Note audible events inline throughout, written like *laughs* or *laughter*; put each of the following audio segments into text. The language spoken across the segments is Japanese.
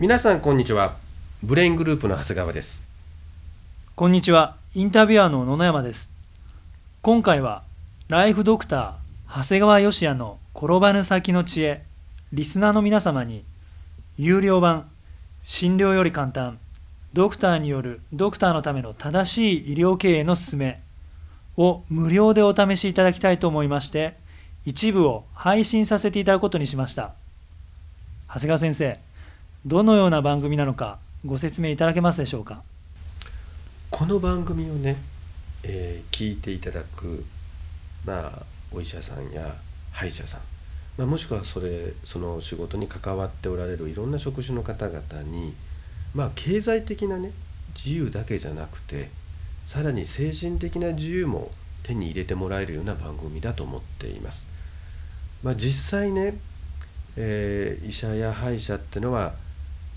皆さんこんにちは。ブレイングループの長谷川です。こんにちは。インタビュアーの野々山です。今回はライフドクター長谷川義也の転ばぬ先の知恵リスナーの皆様に有料版診療より簡単ドクターによるドクターのための正しい医療経営の勧めを無料でお試しいただきたいと思いまして一部を配信させていただくことにしました。長谷川先生どのような番組なのかご説明いただけますでしょうか？この番組をね、えー聞いていただくまあお医者さんや歯医者さん、まあ、もしくはそれその仕事に関わっておられるいろんな職種の方々にまあ経済的なね自由だけじゃなくてさらに精神的な自由も手に入れてもらえるような番組だと思っています。まあ、実際ね、えー医者や歯医者ってのは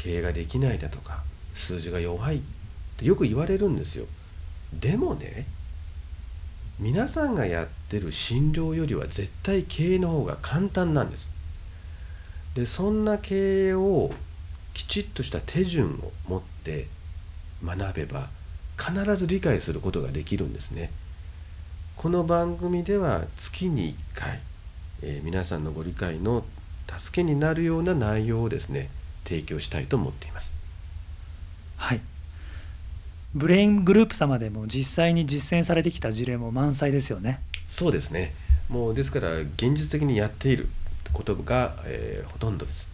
経営ができないだとか数字が弱いってよく言われるんですよ。でもね皆さんがやってる診療よりは絶対経営の方が簡単なんです。でそんな経営をきちっとした手順を持って学べば必ず理解することができるんですね。この番組では月に1回、えー皆さんのご理解の助けになるような内容をですね提供したいと思っています。はい。ブレイングループ様でも実際に実践されてきた事例も満載ですよね。そうですね。もうですから現実的にやっていることが、えーほとんどです。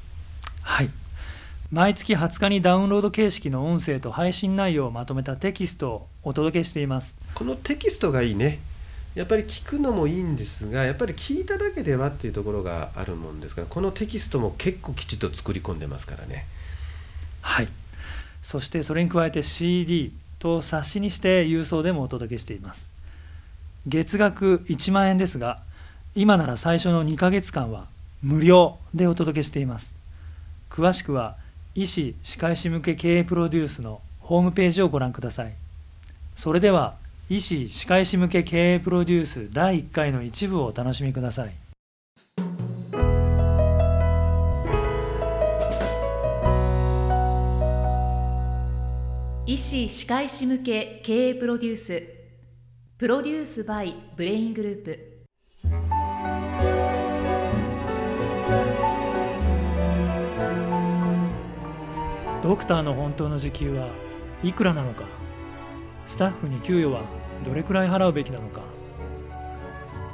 はい。毎月20日にダウンロード形式の音声と配信内容をまとめたテキストをお届けしています。このテキストがいいねやっぱり聞くのもいいんですがやっぱり聞いただけではっていうところがあるもんですからこのテキストも結構きちっと作り込んでますからね。はい。そしてそれに加えて CD と冊子にして郵送でもお届けしています。月額1万円ですが今なら最初の2ヶ月間は無料でお届けしています。詳しくは医師・歯科医師向け経営プロデュースのホームページをご覧ください。それでは医師・歯科医師向け経営プロデュース第1回の一部をお楽しみください。医師・歯科医師向け経営プロデュース。プロデュースバイブレイングループ。ドクターの本当の時給はいくらなのか？スタッフに給与はどれくらい払うべきなのか。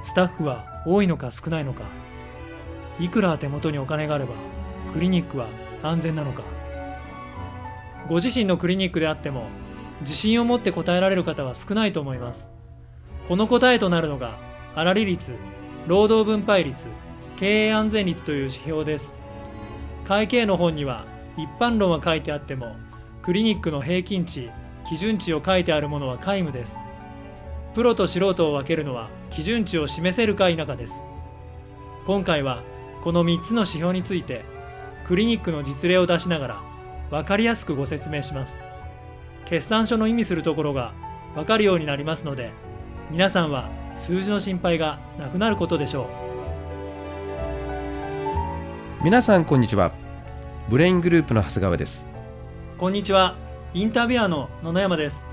スタッフは多いのか少ないのか。いくら手元にお金があればクリニックは安全なのか。ご自身のクリニックであっても自信を持って答えられる方は少ないと思います。この答えとなるのが粗利率労働分配率経営安全率という指標です。会計の本には一般論は書いてあってもクリニックの平均値基準値を書いてあるものは皆無です。プロと素人を分けるのは基準値を示せるか否かです。今回はこの3つの指標についてクリニックの実例を出しながら分かりやすくご説明します。決算書の意味するところが分かるようになりますので皆さんは数字の心配がなくなることでしょう。皆さんこんにちは。ブレイングループの長谷川です。こんにちは。インタビュアーの野々山です。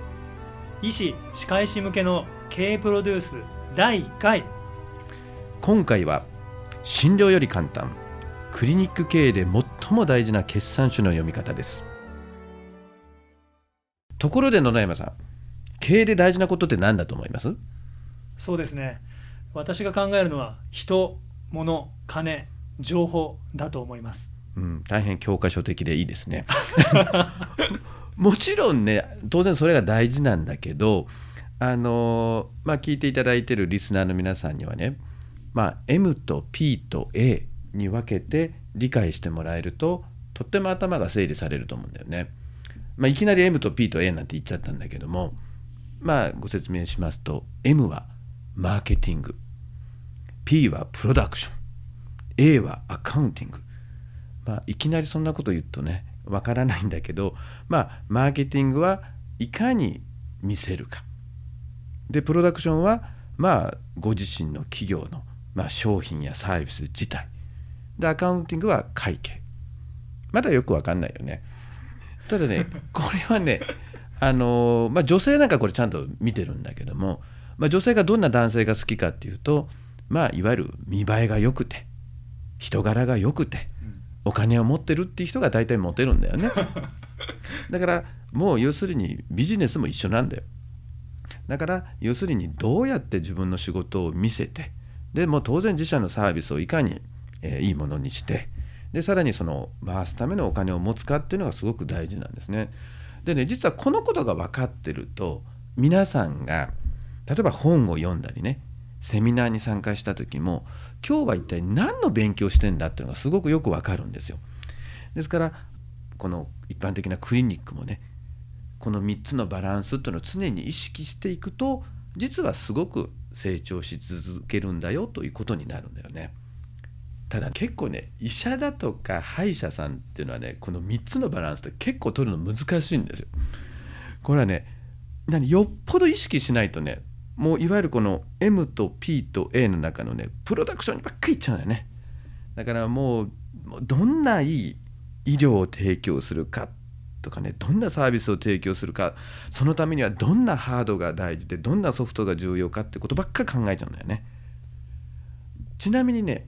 医師・歯科医師向けの経営プロデュース第1回。今回は診療より簡単クリニック経営で最も大事な決算書の読み方ですところで野々山さん経営で大事なことって何だと思います？そうですね。私が考えるのは人、物、金、情報だと思います。うん、大変教科書的でいいですね。*laughs* もちろんね当然それが大事なんだけどあのまあ聞いていただいてるリスナーの皆さんにはね、まあ、M と P と A に分けて理解してもらえるととっても頭が整理されると思うんだよね。まあ、いきなり M と P と A なんて言っちゃったんだけどもまあご説明しますと M はマーケティング P はプロダクション A はアカウンティングまあ、いきなりそんなこと言うとねわからないんだけどまあマーケティングはいかに見せるか。でプロダクションはまあご自身の企業の、まあ、商品やサービス自体。でアカウンティングは会計。まだよくわかんないよね。ただね *laughs* これはねあのーまあ、女性なんかこれちゃんと見てるんだけども、まあ、女性がどんな男性が好きかっていうと、まあ、いわゆる見栄えが良くて人柄が良くてお金を持ってるっていう人が大体モテるんだよね *laughs* だからもう要するにビジネスも一緒なんだよだから要するにどうやって自分の仕事を見せてでもう当然自社のサービスをいかに、えーいいものにしてでさらにその回すためのお金を持つかっていうのがすごく大事なんですね。でね実はこのことが分かってると皆さんが例えば本を読んだりねセミナーに参加した時も今日は一体何の勉強してんだっていうのがすごくよく分かるんですよ。ですからこの一般的なクリニックもねこの3つのバランスっていうのを常に意識していくと実はすごく成長し続けるんだよということになるんだよね。ただ結構ね医者だとか歯医者さんっていうのはねこの3つのバランスって結構取るの難しいんですよ。これはね何よっぽど意識しないとねもういわゆるこの M と P と A の中のねプロダクションにばっかりいっちゃうんだよね。だからもうどんないい医療を提供するかとかねどんなサービスを提供するかそのためにはどんなハードが大事でどんなソフトが重要かってことばっか考えちゃうんだよね。ちなみにね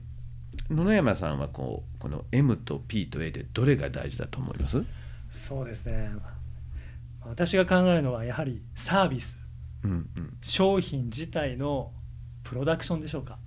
野々山さんはこうこの M と P と A でどれが大事だと思います？そうですね私が考えるのはやはりサービスうんうん商品自体のプロダクションでしょうか？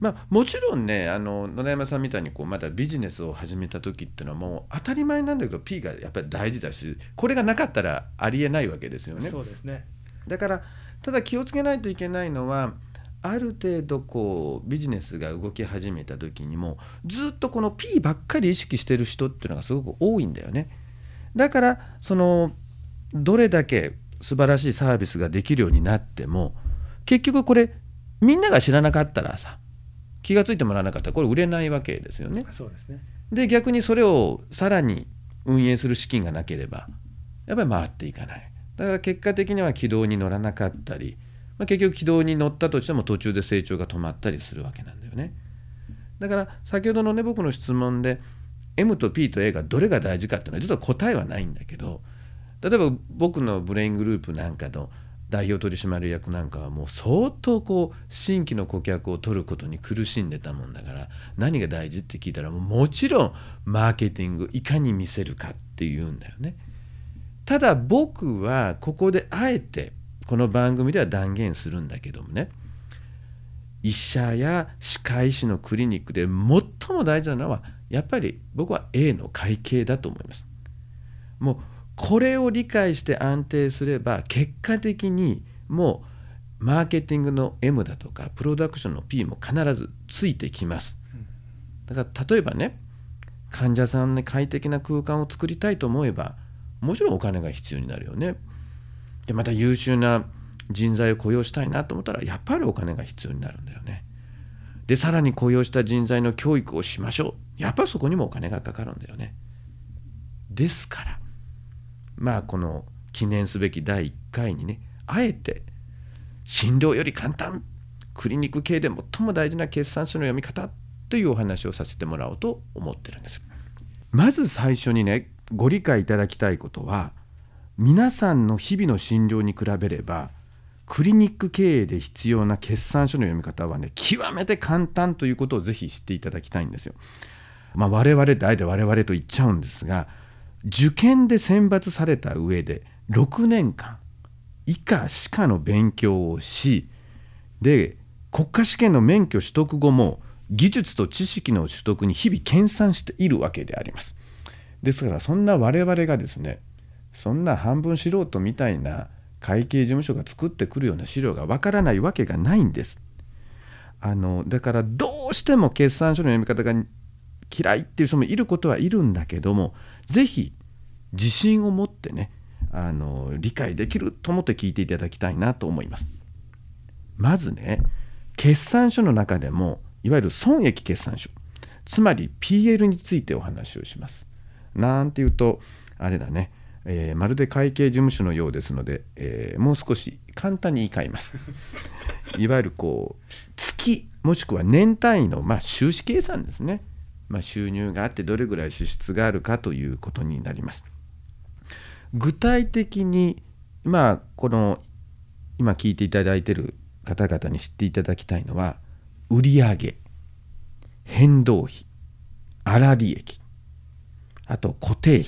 まあ、もちろんねあの野々山さんみたいにこうまだビジネスを始めた時っていうのはもう当たり前なんだけど P がやっぱり大事だしこれがなかったらありえないわけですよね。そうですねだからただ気をつけないといけないのはある程度こうビジネスが動き始めた時にもずっとこの P ばっかり意識してる人っていうのがすごく多いんだよね。だからそのどれだけ素晴らしいサービスができるようになっても結局これみんなが知らなかったらさ気が付いてもらわなかったらこれ売れないわけですよね。そうですね。で逆にそれをさらに運営する資金がなければやっぱり回っていかない。だから結果的には軌道に乗らなかったり、まあ、結局軌道に乗ったとしても途中で成長が止まったりするわけなんだよね。だから先ほどのね僕の質問で M と P と A がどれが大事かっていうのは実は答えはないんだけど例えば僕のブレイングループなんかの代表取締役なんかはもう相当こう新規の顧客を取ることに苦しんでたもんだから何が大事って聞いたらもうもちろんマーケティングいかに見せるかっていうんだよね。ただ僕はここであえてこの番組では断言するんだけどもね医者や歯科医師のクリニックで最も大事なのはやっぱり僕は A の会計だと思います。もうこれを理解して安定すれば結果的にもうマーケティングの M だとかプロダクションの P も必ずついてきます。だから例えばね患者さんに快適な空間を作りたいと思えばもちろんお金が必要になるよね。でまた優秀な人材を雇用したいなと思ったらやっぱりお金が必要になるんだよね。でさらに雇用した人材の教育をしましょうやっぱりそこにもお金がかかるんだよね。ですからまあこの記念すべき第1回にねあえて診療より簡単クリニック系で最も大事な決算書の読み方というお話をさせてもらおうと思ってるんです。まず最初にねご理解いただきたいことは皆さんの日々の診療に比べればクリニック経営で必要な決算書の読み方はね極めて簡単ということをぜひ知っていただきたいんですよ。まあ、我々ってあえて我々と言っちゃうんですが受験で選抜された上で6年間以下歯科の勉強をしで国家試験の免許取得後も技術と知識の取得に日々研鑽しているわけであります。ですからそんな我々がですねそんな半分素人みたいな会計事務所が作ってくるような資料がわからないわけがないんです。あのだからどうしても決算書の読み方が嫌いっていう人もいることはいるんだけどもぜひ自信を持ってねあの理解できると思って聞いていただきたいなと思います。まずね決算書の中でもいわゆる損益決算書つまり PL についてお話をします。なんていうとあれだね、えーまるで会計事務所のようですので、えーもう少し簡単に言い換えます。*laughs* いわゆるこう月もしくは年単位の、まあ、収支計算ですね。まあ、収入があってどれぐらい支出があるかということになります。具体的にまあこの今聞いていただいている方々に知っていただきたいのは売上変動費粗利益あと固定費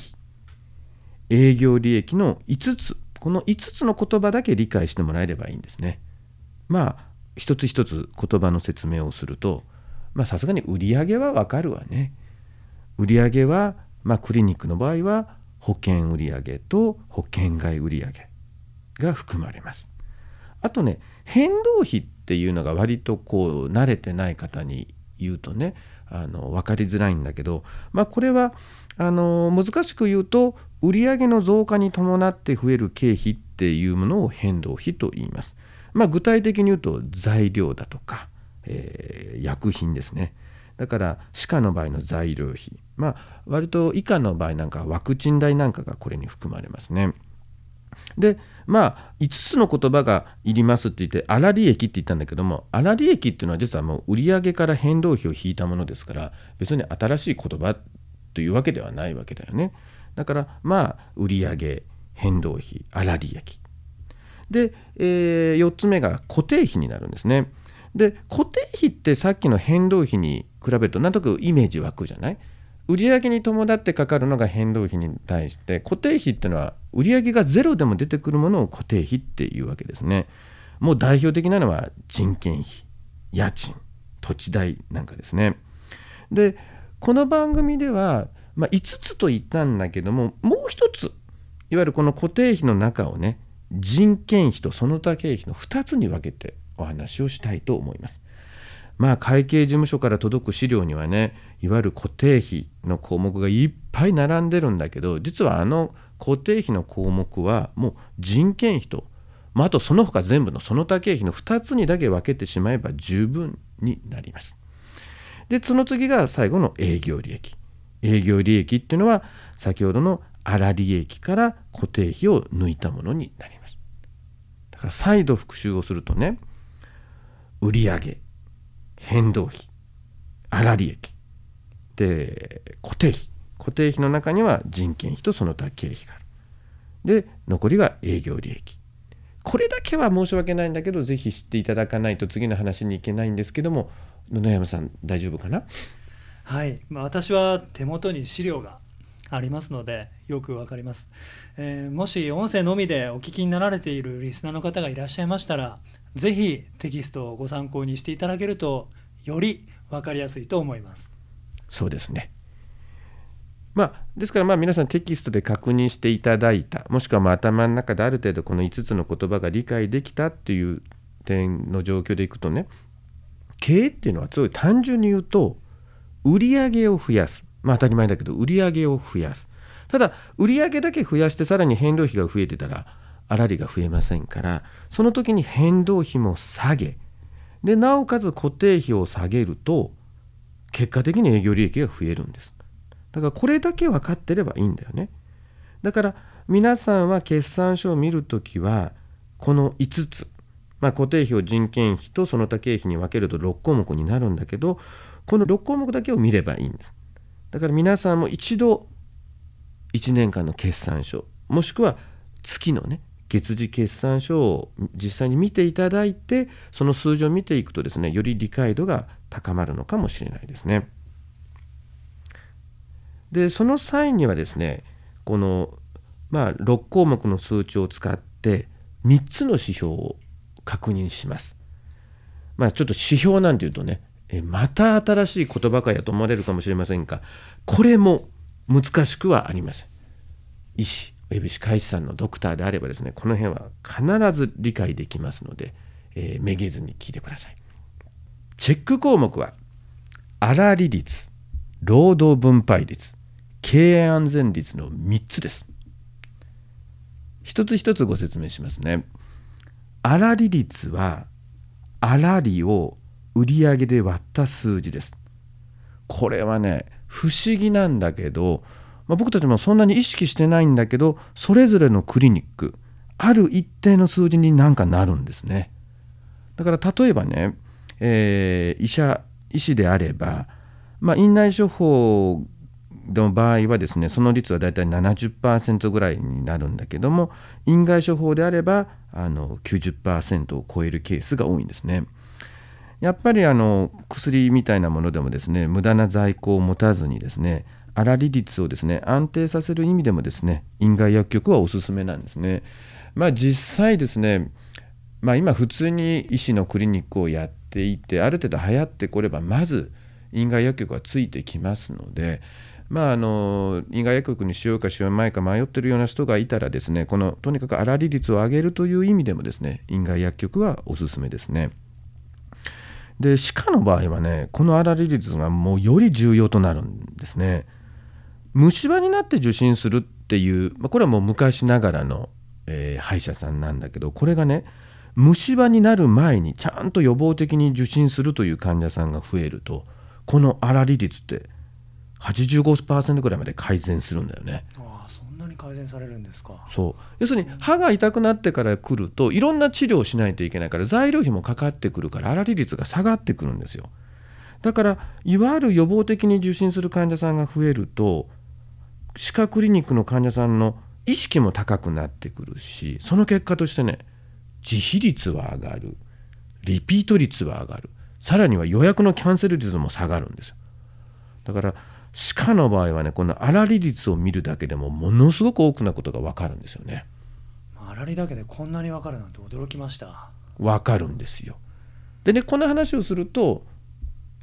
営業利益の5つこの5つの言葉だけ理解してもらえればいいんですね。まあ一つ一つ言葉の説明をするとまさすがに売上はわかるわね。売上は、まあ、クリニックの場合は保険売上と保険外売上が含まれます。あとね変動費っていうのが割とこう慣れてない方に言うとねあの分かりづらいんだけど、まあ、これはあの難しく言うと売上の増加に伴って増える経費っていうものを変動費と言います。まあ、具体的に言うと材料だとか、えー、薬品ですね。だから歯科の場合の材料費、まあ、割と以下の場合なんかワクチン代なんかがこれに含まれますね。でまあ5つの言葉がいりますって言って粗利益って言ったんだけども粗利益っていうのは実はもう売上から変動費を引いたものですから別に新しい言葉というわけではないわけだよね。だからまあ売上変動費粗利益で、えー、4つ目が固定費になるんですね。で固定費ってさっきの変動費に比べるとなんとなくイメージ湧くじゃない？売上に伴ってかかるのが変動費に対して固定費っていうのは売上がゼロでも出てくるものを固定費っていうわけですね。もう代表的なのは人件費家賃土地代なんかですね。でこの番組では、まあ、5つと言ったんだけどももう一ついわゆるこの固定費の中をね人件費とその他経費の2つに分けてお話をしたいと思います。まあ会計事務所から届く資料にはねいわゆる固定費の項目がいっぱい並んでるんだけど実はあの固定費の項目はもう人件費と、まあ、あとその他全部のその他経費の2つにだけ分けてしまえば十分になります。でその次が最後の営業利益。営業利益っていうのは先ほどの粗利益から固定費を抜いたものになります。だから再度復習をするとね売上変動費粗利益。で固定費。固定費の中には人件費とその他経費がある。で残りが営業利益。これだけは申し訳ないんだけどぜひ知っていただかないと次の話に行けないんですけども野々山さん大丈夫かな？はい、まあ、私は手元に資料がありますのでよくわかります、えー、もし音声のみでお聞きになられているリスナーの方がいらっしゃいましたらぜひテキストをご参考にしていただけるとより分かりやすいと思います。そうですね。まあ、ですからまあ皆さんテキストで確認していただいたもしくはま頭の中である程度この5つの言葉が理解できたっていう点の状況でいくとね経営っていうのはすごい単純に言うと売上を増やす。まあ当たり前だけど売上を増やす。ただ売上だけ増やしてさらに変動費が増えてたら粗利が増えませんからその時に変動費も下げでなおかつ固定費を下げると結果的に営業利益が増えるんですだからこれだけ分かってればいいんだよね。だから皆さんは決算書を見るときはこの5つ、まあ、固定費を人件費とその他経費に分けると6項目になるんだけどこの6項目だけを見ればいいんです。だから皆さんも一度1年間の決算書もしくは月のね月次決算書を実際に見ていただいてその数字を見ていくとですねより理解度が高まるのかもしれないですね。でその際にはですねこの、まあ、6項目の数値を使って3つの指標を確認します。まあ、ちょっと指標なんていうとねえまた新しい言葉かやと思われるかもしれませんがこれも難しくはありません。医師および歯科医師さんのドクターであればですねこの辺は必ず理解できますので、えー、めげずに聞いてください。チェック項目は粗利率労働分配率経営安全率の3つです。一つ一つご説明しますね。粗利率は粗利を売上で割った数字です。これはね不思議なんだけど、まあ、僕たちもそんなに意識してないんだけどそれぞれのクリニックある一定の数字になんかなるんですね。だから例えばね、えー、医者医師であればまあ、院内処方の場合はですねその率はだいたい70%ぐらいになるんだけども院外処方であればあの90%を超えるケースが多いんですね。やっぱりあの薬みたいなものでもですね無駄な在庫を持たずにですね粗利率をですね安定させる意味でもですね院外薬局はおすすめなんですね。まあ、実際ですね、まあ、今普通に医師のクリニックをやっていてある程度流行ってこればまず院外薬局はついてきますのでまあ、あの院外薬局にしようかしようまいか迷ってるような人がいたらですねこのとにかく粗利率を上げるという意味でもですね院外薬局はおすすめですね。で歯科の場合はねこの粗利率がもうより重要となるんですね。虫歯になって受診するっていう、まあ、これはもう昔ながらの、えー、歯医者さんなんだけどこれがね虫歯になる前にちゃんと予防的に受診するという患者さんが増えるとこの粗利率って85%ぐらいまで改善するんだよね。ああそんなに改善されるんですか。そう。要するに歯が痛くなってから来るといろんな治療をしないといけないから材料費もかかってくるから粗利率が下がってくるんですよ。だからいわゆる予防的に受診する患者さんが増えると歯科クリニックの患者さんの意識も高くなってくるしその結果としてね自費率は上がる。リピート率は上がる。さらには予約のキャンセル率も下がるんですよ。だから歯科の場合はねこの粗利率を見るだけでもものすごく多くなことが分かるんですよね。粗利だけでこんなに分かるなんて驚きました。分かるんですよ。でねこの話をすると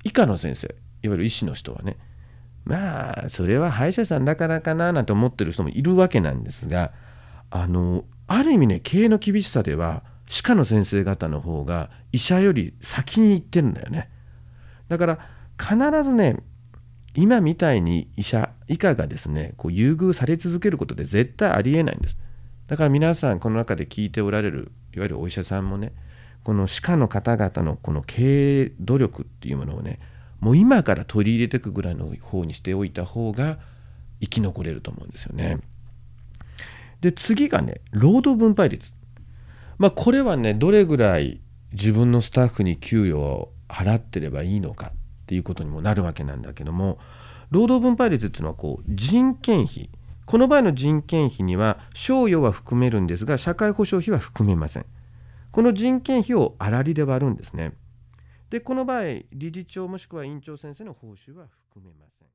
医科の先生いわゆる医師の人はねまあそれは歯医者さんだからかななんて思ってる人もいるわけなんですがあのある意味ね経営の厳しさでは歯科の先生方の方が医者より先に行ってるんだよね。だから必ずね今みたいに医者以下がですねこう優遇され続けることで絶対ありえないんです。だから皆さんこの中で聞いておられるいわゆるお医者さんもねこの歯科の方々のこの経営努力っていうものをねもう今から取り入れていくぐらいの方にしておいた方が生き残れると思うんですよね。で次がね労働分配率。まあこれはねどれぐらい自分のスタッフに給与を払ってればいいのかっていうことにもなるわけなんだけども労働分配率っていうのはこう人件費この場合の人件費には賞与は含めるんですが社会保障費は含めませんこの人件費を粗利で割るんですねでこの場合理事長もしくは院長先生の報酬は含めません。